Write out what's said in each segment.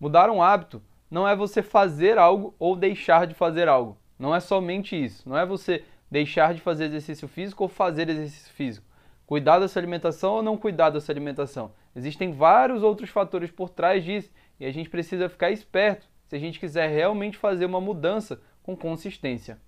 Mudar um hábito não é você fazer algo ou deixar de fazer algo. Não é somente isso. Não é você deixar de fazer exercício físico ou fazer exercício físico. Cuidar da sua alimentação ou não cuidar da sua alimentação. Existem vários outros fatores por trás disso e a gente precisa ficar esperto se a gente quiser realmente fazer uma mudança com consistência.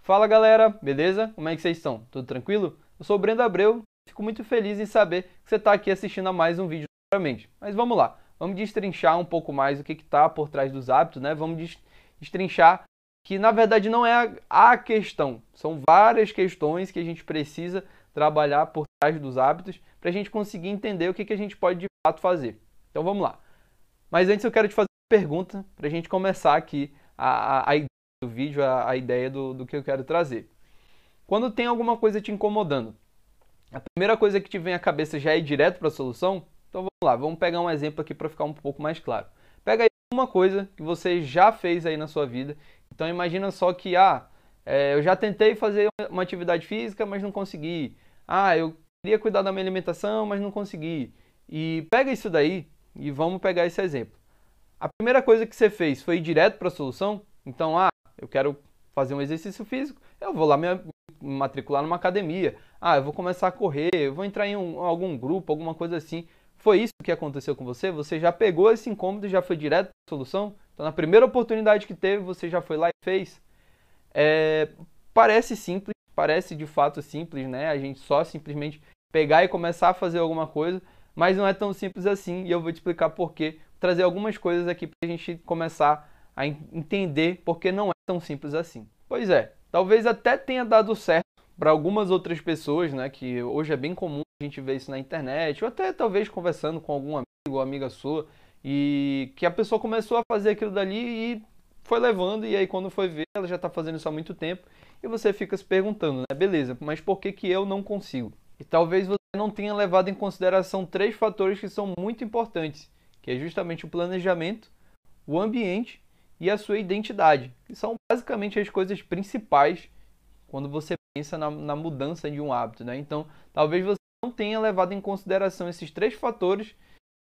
Fala galera, beleza? Como é que vocês estão? Tudo tranquilo? Eu sou o Brenda Abreu, fico muito feliz em saber que você está aqui assistindo a mais um vídeo novamente. Mas vamos lá, vamos destrinchar um pouco mais o que está por trás dos hábitos, né? Vamos destrinchar que na verdade não é a questão, são várias questões que a gente precisa trabalhar por trás dos hábitos para a gente conseguir entender o que, que a gente pode de fato fazer. Então vamos lá. Mas antes eu quero te fazer uma pergunta para a gente começar aqui a, a, a ideia do vídeo, a, a ideia do, do que eu quero trazer. Quando tem alguma coisa te incomodando, a primeira coisa que te vem à cabeça já é ir direto para a solução? Então vamos lá, vamos pegar um exemplo aqui para ficar um pouco mais claro. Pega aí uma coisa que você já fez aí na sua vida. Então imagina só que, ah, é, eu já tentei fazer uma atividade física, mas não consegui. Ah, eu queria cuidar da minha alimentação, mas não consegui. E pega isso daí e vamos pegar esse exemplo. A primeira coisa que você fez foi ir direto para a solução? Então, ah, eu quero fazer um exercício físico, eu vou lá me matricular numa academia. Ah, eu vou começar a correr, eu vou entrar em um, algum grupo, alguma coisa assim. Foi isso que aconteceu com você? Você já pegou esse incômodo e já foi direto para a solução? Então, na primeira oportunidade que teve, você já foi lá e fez? É, parece simples, parece de fato simples, né? A gente só simplesmente pegar e começar a fazer alguma coisa, mas não é tão simples assim e eu vou te explicar por quê. Trazer algumas coisas aqui para a gente começar a entender porque não é tão simples assim. Pois é, talvez até tenha dado certo para algumas outras pessoas, né, que hoje é bem comum gente ver isso na internet, ou até talvez conversando com algum amigo ou amiga sua, e que a pessoa começou a fazer aquilo dali e foi levando, e aí quando foi ver, ela já está fazendo isso há muito tempo, e você fica se perguntando, né, beleza, mas por que, que eu não consigo? E talvez você não tenha levado em consideração três fatores que são muito importantes, que é justamente o planejamento, o ambiente e a sua identidade, que são basicamente as coisas principais quando você pensa na, na mudança de um hábito. Né? Então, talvez você não tenha levado em consideração esses três fatores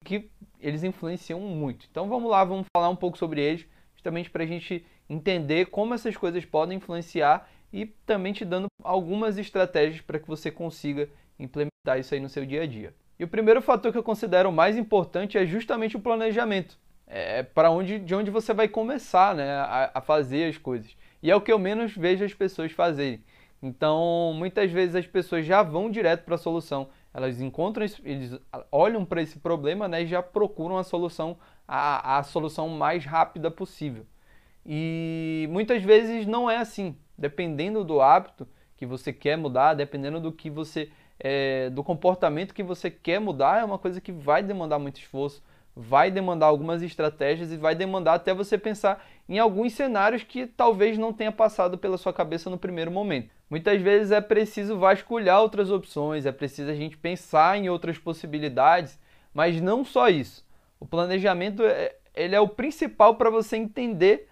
que eles influenciam muito. Então, vamos lá, vamos falar um pouco sobre eles, justamente para a gente entender como essas coisas podem influenciar e também te dando algumas estratégias para que você consiga implementar isso aí no seu dia a dia. E o primeiro fator que eu considero mais importante é justamente o planejamento. É para onde, de onde você vai começar né, a, a fazer as coisas. E é o que eu menos vejo as pessoas fazerem. Então, muitas vezes as pessoas já vão direto para a solução. Elas encontram, eles olham para esse problema né, e já procuram a solução, a, a solução mais rápida possível. E muitas vezes não é assim. Dependendo do hábito que você quer mudar, dependendo do que você é, do comportamento que você quer mudar, é uma coisa que vai demandar muito esforço, vai demandar algumas estratégias e vai demandar até você pensar em alguns cenários que talvez não tenha passado pela sua cabeça no primeiro momento. Muitas vezes é preciso vasculhar outras opções, é preciso a gente pensar em outras possibilidades, mas não só isso. O planejamento é, ele é o principal para você entender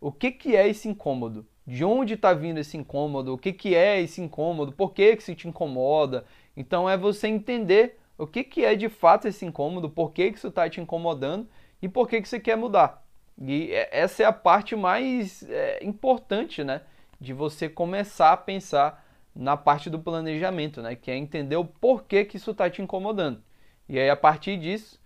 o que, que é esse incômodo, de onde está vindo esse incômodo, o que, que é esse incômodo, por que, que isso te incomoda. Então é você entender o que, que é de fato esse incômodo, por que, que isso está te incomodando e por que, que você quer mudar. E essa é a parte mais é, importante, né? De você começar a pensar na parte do planejamento, né? Que é entender o porquê que isso está te incomodando. E aí, a partir disso,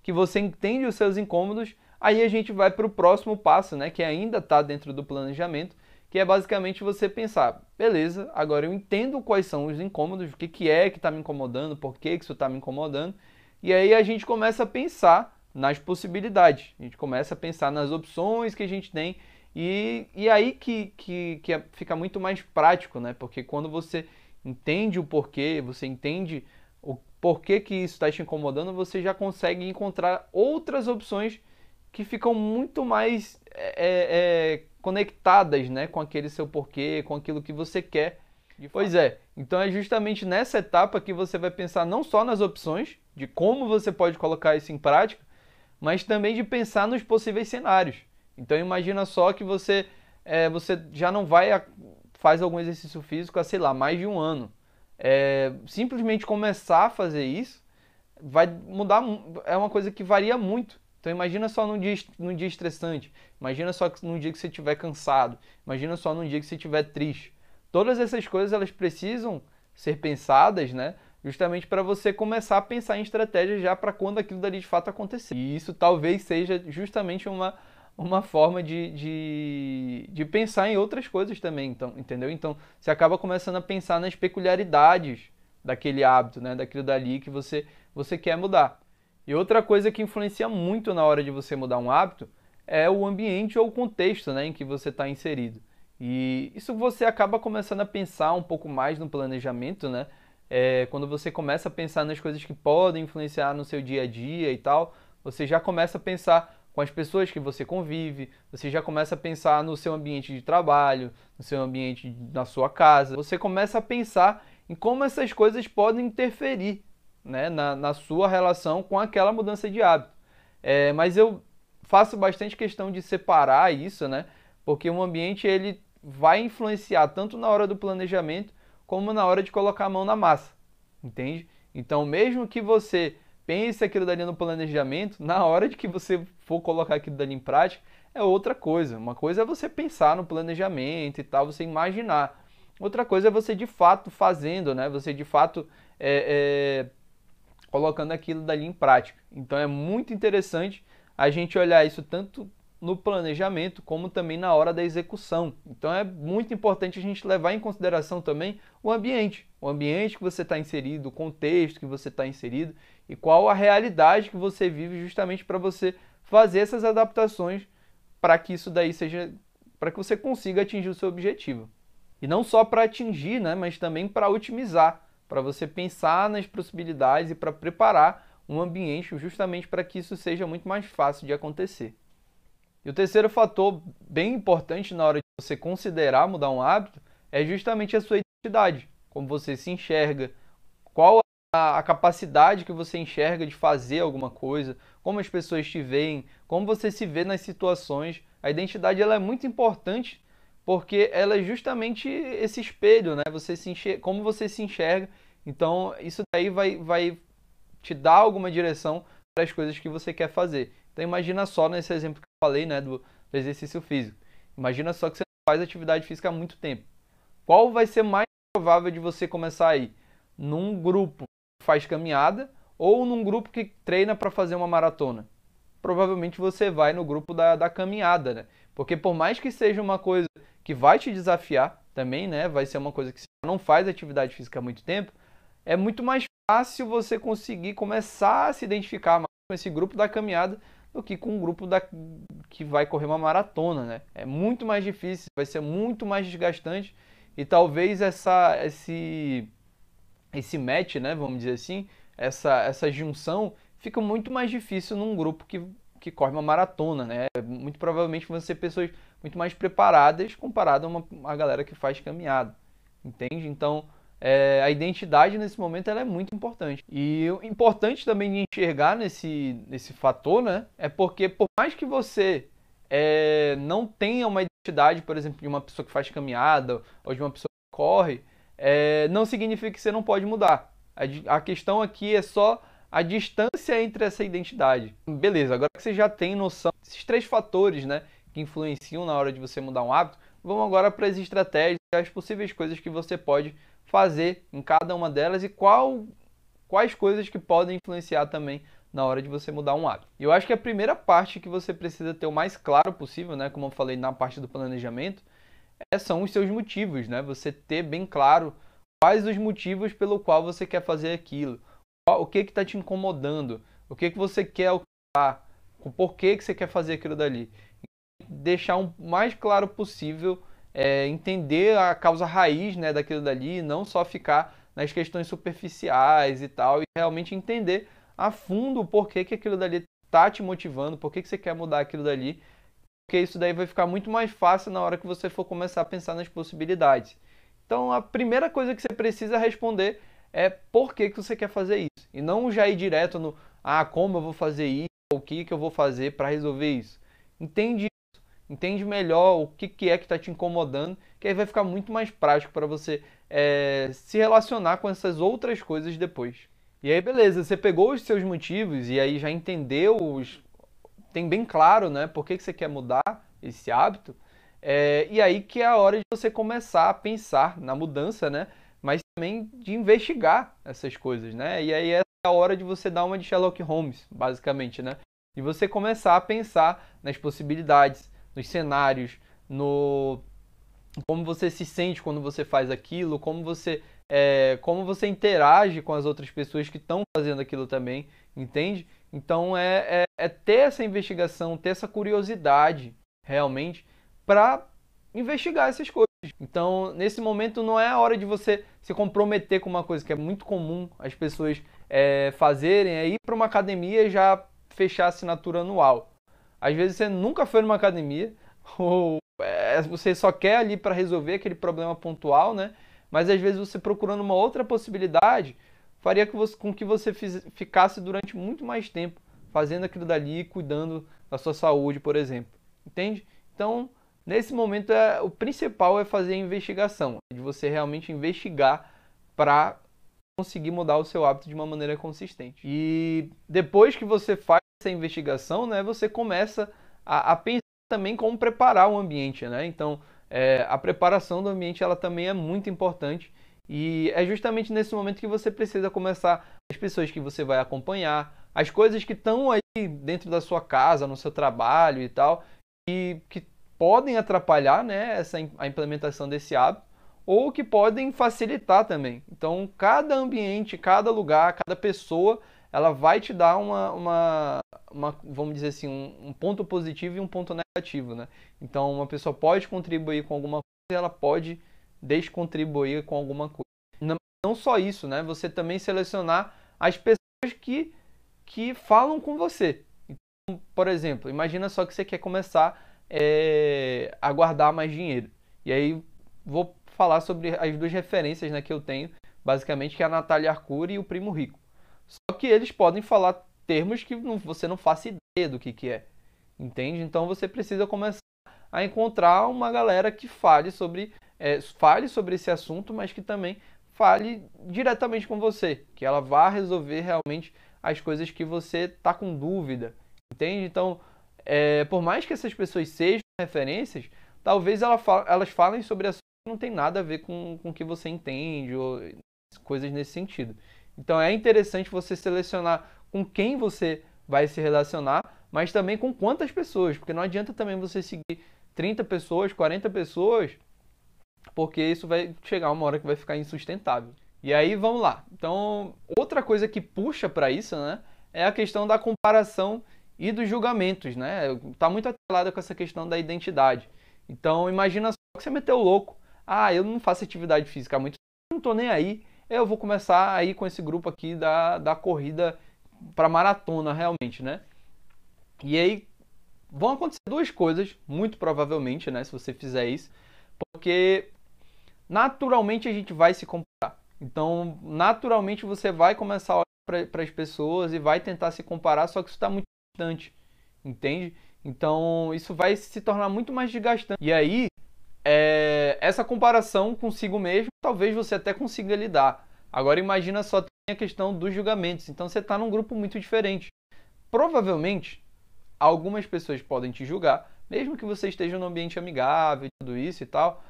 que você entende os seus incômodos, aí a gente vai para o próximo passo, né? Que ainda está dentro do planejamento, que é basicamente você pensar, beleza, agora eu entendo quais são os incômodos, o que, que é que está me incomodando, por que, que isso está me incomodando, e aí a gente começa a pensar nas possibilidades, a gente começa a pensar nas opções que a gente tem, e, e aí que, que, que é, fica muito mais prático, né? Porque quando você entende o porquê, você entende o porquê que isso está te incomodando, você já consegue encontrar outras opções que ficam muito mais é, é, conectadas né, com aquele seu porquê, com aquilo que você quer. Pois é, então é justamente nessa etapa que você vai pensar não só nas opções, de como você pode colocar isso em prática, mas também de pensar nos possíveis cenários. Então imagina só que você, é, você já não vai a, faz algum exercício físico há, sei lá, mais de um ano. É, simplesmente começar a fazer isso vai mudar, é uma coisa que varia muito. Então imagina só num dia, num dia estressante, imagina só num dia que você estiver cansado, imagina só num dia que você estiver triste. Todas essas coisas elas precisam ser pensadas, né? Justamente para você começar a pensar em estratégias já para quando aquilo dali de fato acontecer. E isso talvez seja justamente uma, uma forma de, de, de pensar em outras coisas também, então, entendeu? Então você acaba começando a pensar nas peculiaridades daquele hábito, né? Daquilo dali que você, você quer mudar. E outra coisa que influencia muito na hora de você mudar um hábito é o ambiente ou o contexto né, em que você está inserido. E isso você acaba começando a pensar um pouco mais no planejamento, né? É, quando você começa a pensar nas coisas que podem influenciar no seu dia a dia e tal, você já começa a pensar com as pessoas que você convive, você já começa a pensar no seu ambiente de trabalho, no seu ambiente na sua casa. Você começa a pensar em como essas coisas podem interferir né, na, na sua relação com aquela mudança de hábito. É, mas eu faço bastante questão de separar isso, né? Porque o ambiente ele vai influenciar tanto na hora do planejamento como na hora de colocar a mão na massa, entende? Então, mesmo que você pense aquilo dali no planejamento, na hora de que você for colocar aquilo dali em prática, é outra coisa. Uma coisa é você pensar no planejamento e tal, você imaginar. Outra coisa é você de fato fazendo, né? Você de fato é, é colocando aquilo dali em prática. Então é muito interessante a gente olhar isso tanto no planejamento como também na hora da execução. Então é muito importante a gente levar em consideração também o ambiente, o ambiente que você está inserido, o contexto que você está inserido e qual a realidade que você vive justamente para você fazer essas adaptações para que isso daí seja para que você consiga atingir o seu objetivo. E não só para atingir, né, mas também para otimizar para você pensar nas possibilidades e para preparar um ambiente justamente para que isso seja muito mais fácil de acontecer. E o terceiro fator bem importante na hora de você considerar mudar um hábito é justamente a sua identidade, como você se enxerga, qual a, capacidade que você enxerga de fazer alguma coisa, como as pessoas te veem, como você se vê nas situações. A identidade ela é muito importante porque ela é justamente esse espelho, né? Você se enxerga, como você se enxerga. Então, isso daí vai, vai te dar alguma direção para as coisas que você quer fazer. Então, imagina só nesse exemplo que eu falei, né, do, do exercício físico. Imagina só que você faz atividade física há muito tempo. Qual vai ser mais provável de você começar aí? Num grupo que faz caminhada ou num grupo que treina para fazer uma maratona? Provavelmente você vai no grupo da, da caminhada, né? Porque por mais que seja uma coisa que vai te desafiar também, né? Vai ser uma coisa que você não faz atividade física há muito tempo, é muito mais fácil você conseguir começar a se identificar mais com esse grupo da caminhada do que com o grupo da, que vai correr uma maratona, né? É muito mais difícil, vai ser muito mais desgastante e talvez essa, esse, esse match, né? Vamos dizer assim, essa, essa junção fica muito mais difícil num grupo que, que corre uma maratona, né? Muito provavelmente vão ser pessoas muito mais preparadas comparado a uma, uma galera que faz caminhada, entende? Então, é, a identidade nesse momento ela é muito importante. E o importante também de enxergar nesse, nesse fator, né, é porque por mais que você é, não tenha uma identidade, por exemplo, de uma pessoa que faz caminhada ou de uma pessoa que corre, é, não significa que você não pode mudar. A, a questão aqui é só a distância entre essa identidade. Beleza, agora que você já tem noção desses três fatores, né, que influenciam na hora de você mudar um hábito, vamos agora para as estratégias, as possíveis coisas que você pode fazer em cada uma delas e qual, quais coisas que podem influenciar também na hora de você mudar um hábito. Eu acho que a primeira parte que você precisa ter o mais claro possível, né, como eu falei na parte do planejamento, é, são os seus motivos, né? Você ter bem claro quais os motivos pelo qual você quer fazer aquilo, o que está te incomodando, o que, que você quer alcançar, o porquê que você quer fazer aquilo dali deixar o mais claro possível, é, entender a causa raiz né, daquilo dali, não só ficar nas questões superficiais e tal, e realmente entender a fundo o porquê que aquilo dali está te motivando, por que você quer mudar aquilo dali, porque isso daí vai ficar muito mais fácil na hora que você for começar a pensar nas possibilidades. Então a primeira coisa que você precisa responder é por que, que você quer fazer isso, e não já ir direto no ah, como eu vou fazer isso, o que, que eu vou fazer para resolver isso. Entende entende melhor o que, que é que está te incomodando, que aí vai ficar muito mais prático para você é, se relacionar com essas outras coisas depois. E aí, beleza, você pegou os seus motivos e aí já entendeu os, tem bem claro, né, por que, que você quer mudar esse hábito, é, e aí que é a hora de você começar a pensar na mudança, né, mas também de investigar essas coisas, né, e aí é a hora de você dar uma de Sherlock Holmes, basicamente, né, e você começar a pensar nas possibilidades, nos cenários, no como você se sente quando você faz aquilo, como você é, como você interage com as outras pessoas que estão fazendo aquilo também, entende? Então é, é, é ter essa investigação, ter essa curiosidade realmente para investigar essas coisas. Então, nesse momento, não é a hora de você se comprometer com uma coisa que é muito comum as pessoas é, fazerem, é ir para uma academia e já fechar a assinatura anual. Às vezes você nunca foi numa academia, ou é, você só quer ali para resolver aquele problema pontual, né? Mas às vezes você procurando uma outra possibilidade faria com, que você ficasse durante muito mais tempo fazendo aquilo dali, cuidando da sua saúde, por exemplo. Entende? Então, nesse momento, é, o principal é fazer a investigação, de você realmente investigar para conseguir mudar o seu hábito de uma maneira consistente. E depois que você faz investigação, né, você começa a, a pensar também como preparar o ambiente, né? Então, é, a preparação do ambiente ela também é muito importante e é justamente nesse momento que você precisa começar as pessoas que você vai acompanhar, as coisas que estão aí dentro da sua casa, no seu trabalho e tal, e que podem atrapalhar, né, essa a implementação desse hábito ou que podem facilitar também. Então, cada ambiente, cada lugar, cada pessoa ela vai te dar uma, uma, uma vamos dizer assim, um, um, ponto positivo e um ponto negativo, né? Então, uma pessoa pode contribuir com alguma coisa e ela pode descontribuir com alguma coisa. Não, não só isso, né? Você também selecionar as pessoas que, que falam com você. Então, por exemplo, imagina só que você quer começar é, a guardar mais dinheiro. E aí, vou falar sobre as duas referências né, que eu tenho, basicamente, que é a Natália Arcuri e o Primo Rico. Só que eles podem falar termos que não, você não faça ideia do que, que é. Entende? Então você precisa começar a encontrar uma galera que fale sobre, é, fale sobre esse assunto, mas que também fale diretamente com você, que ela vá resolver realmente as coisas que você está com dúvida, entende? Então, é, por mais que essas pessoas sejam referências, talvez ela elas falem sobre assuntos que não tem nada a ver com, com o que você entende ou coisas nesse sentido. Então é interessante você selecionar com quem você vai se relacionar, mas também com quantas pessoas, porque não adianta também você seguir 30 pessoas, 40 pessoas, porque isso vai chegar uma hora que vai ficar insustentável. E aí vamos lá. Então, outra coisa que puxa para isso, né, é a questão da comparação e dos julgamentos, né? Tá muito atrelada com essa questão da identidade. Então, imagina só que você meteu louco. Ah, eu não faço atividade física há muito tempo, não tô nem aí eu vou começar aí com esse grupo aqui da, da corrida para maratona realmente, né? E aí vão acontecer duas coisas, muito provavelmente, né, se você fizer isso, porque naturalmente a gente vai se comparar. Então, naturalmente você vai começar a olhar para as pessoas e vai tentar se comparar, só que isso está muito distante, entende? Então, isso vai se tornar muito mais desgastante. E aí, é, essa comparação consigo mesmo, talvez você até consiga lidar. Agora imagina só a questão dos julgamentos. Então você está num grupo muito diferente. Provavelmente, algumas pessoas podem te julgar, mesmo que você esteja num ambiente amigável tudo isso e tal.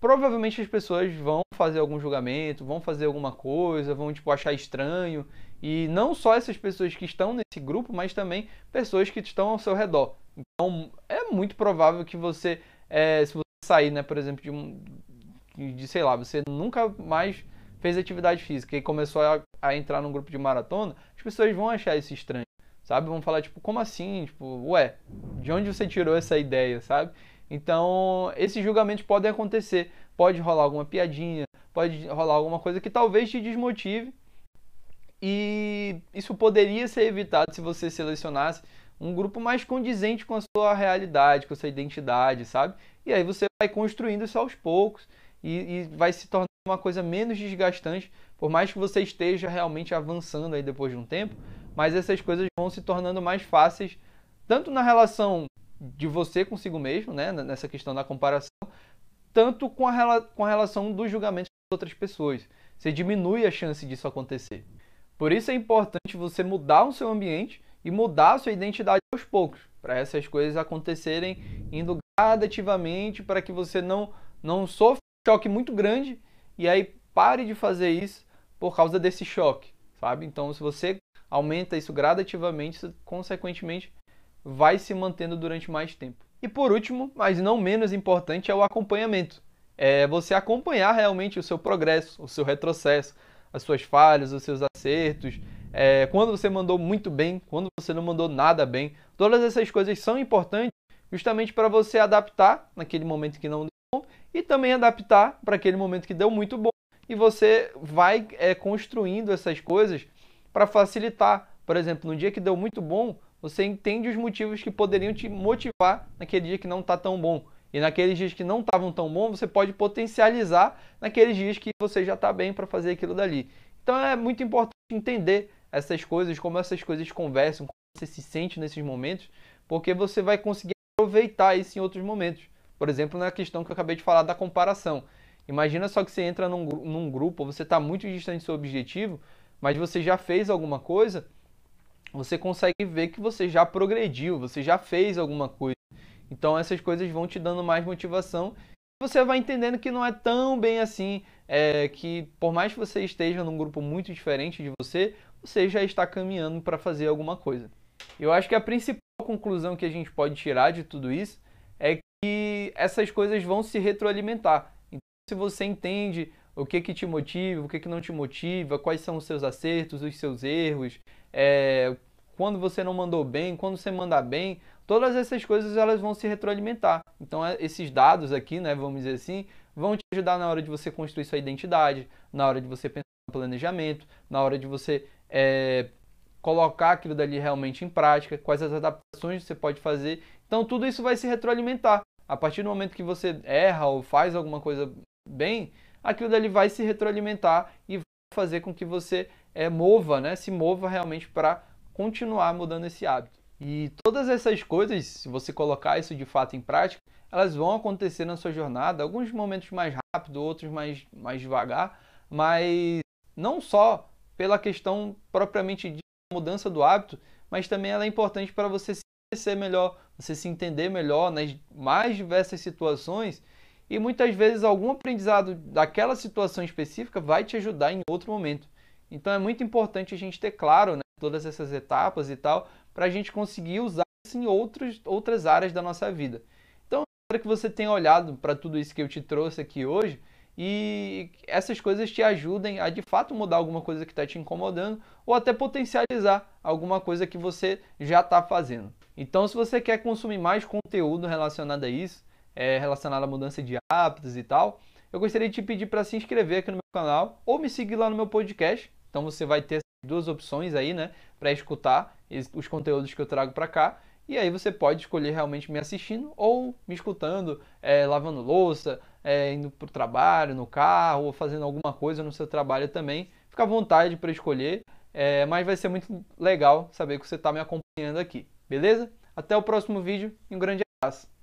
Provavelmente as pessoas vão fazer algum julgamento, vão fazer alguma coisa, vão tipo achar estranho. E não só essas pessoas que estão nesse grupo, mas também pessoas que estão ao seu redor. Então é muito provável que você, é, se você sair, né, por exemplo, de um, de sei lá, você nunca mais fez atividade física e começou a, a entrar num grupo de maratona, as pessoas vão achar isso estranho, sabe? Vão falar, tipo, como assim? Tipo, ué, de onde você tirou essa ideia, sabe? Então, esses julgamentos podem acontecer. Pode rolar alguma piadinha, pode rolar alguma coisa que talvez te desmotive. E isso poderia ser evitado se você selecionasse um grupo mais condizente com a sua realidade, com a sua identidade, sabe? E aí você vai construindo isso aos poucos e, e vai se tornar uma coisa menos desgastante, por mais que você esteja realmente avançando aí depois de um tempo, mas essas coisas vão se tornando mais fáceis, tanto na relação de você consigo mesmo, né, nessa questão da comparação, tanto com a, com a relação dos julgamentos das outras pessoas. Você diminui a chance disso acontecer. Por isso é importante você mudar o seu ambiente e mudar a sua identidade aos poucos, para essas coisas acontecerem indo gradativamente para que você não, não sofra choque muito grande e aí pare de fazer isso por causa desse choque, sabe? Então, se você aumenta isso gradativamente, isso, consequentemente vai se mantendo durante mais tempo. E por último, mas não menos importante, é o acompanhamento. É você acompanhar realmente o seu progresso, o seu retrocesso, as suas falhas, os seus acertos, é, quando você mandou muito bem, quando você não mandou nada bem. Todas essas coisas são importantes justamente para você adaptar naquele momento que não e também adaptar para aquele momento que deu muito bom. E você vai é, construindo essas coisas para facilitar. Por exemplo, no dia que deu muito bom, você entende os motivos que poderiam te motivar naquele dia que não está tão bom. E naqueles dias que não estavam tão bons, você pode potencializar naqueles dias que você já está bem para fazer aquilo dali. Então é muito importante entender essas coisas, como essas coisas conversam, como você se sente nesses momentos, porque você vai conseguir aproveitar isso em outros momentos. Por exemplo, na questão que eu acabei de falar da comparação. Imagina só que você entra num, num grupo, você está muito distante do seu objetivo, mas você já fez alguma coisa, você consegue ver que você já progrediu, você já fez alguma coisa. Então essas coisas vão te dando mais motivação. Você vai entendendo que não é tão bem assim, é, que por mais que você esteja num grupo muito diferente de você, você já está caminhando para fazer alguma coisa. Eu acho que a principal conclusão que a gente pode tirar de tudo isso que essas coisas vão se retroalimentar. Então, se você entende o que, que te motiva, o que, que não te motiva, quais são os seus acertos, os seus erros, é, quando você não mandou bem, quando você mandar bem, todas essas coisas elas vão se retroalimentar. Então, é, esses dados aqui, né, vamos dizer assim, vão te ajudar na hora de você construir sua identidade, na hora de você pensar no planejamento, na hora de você é, colocar aquilo dali realmente em prática, quais as adaptações você pode fazer. Então tudo isso vai se retroalimentar. A partir do momento que você erra ou faz alguma coisa bem, aquilo dali vai se retroalimentar e vai fazer com que você é, mova, né, se mova realmente para continuar mudando esse hábito. E todas essas coisas, se você colocar isso de fato em prática, elas vão acontecer na sua jornada, alguns momentos mais rápido, outros mais, mais devagar, mas não só pela questão propriamente de mudança do hábito, mas também ela é importante para você se conhecer melhor, você se entender melhor nas mais diversas situações e muitas vezes algum aprendizado daquela situação específica vai te ajudar em outro momento. Então é muito importante a gente ter claro né, todas essas etapas e tal, para a gente conseguir usar isso em outros, outras áreas da nossa vida. Então, espero que você tenha olhado para tudo isso que eu te trouxe aqui hoje e essas coisas te ajudem a de fato mudar alguma coisa que está te incomodando ou até potencializar alguma coisa que você já está fazendo. Então, se você quer consumir mais conteúdo relacionado a isso, é, relacionado à mudança de hábitos e tal, eu gostaria de te pedir para se inscrever aqui no meu canal ou me seguir lá no meu podcast. Então, você vai ter duas opções aí, né, para escutar os conteúdos que eu trago para cá. E aí você pode escolher realmente me assistindo ou me escutando, é, lavando louça, é, indo para o trabalho, no carro, ou fazendo alguma coisa no seu trabalho também. Fica à vontade para escolher, é, mas vai ser muito legal saber que você está me acompanhando aqui, beleza? Até o próximo vídeo e um grande abraço!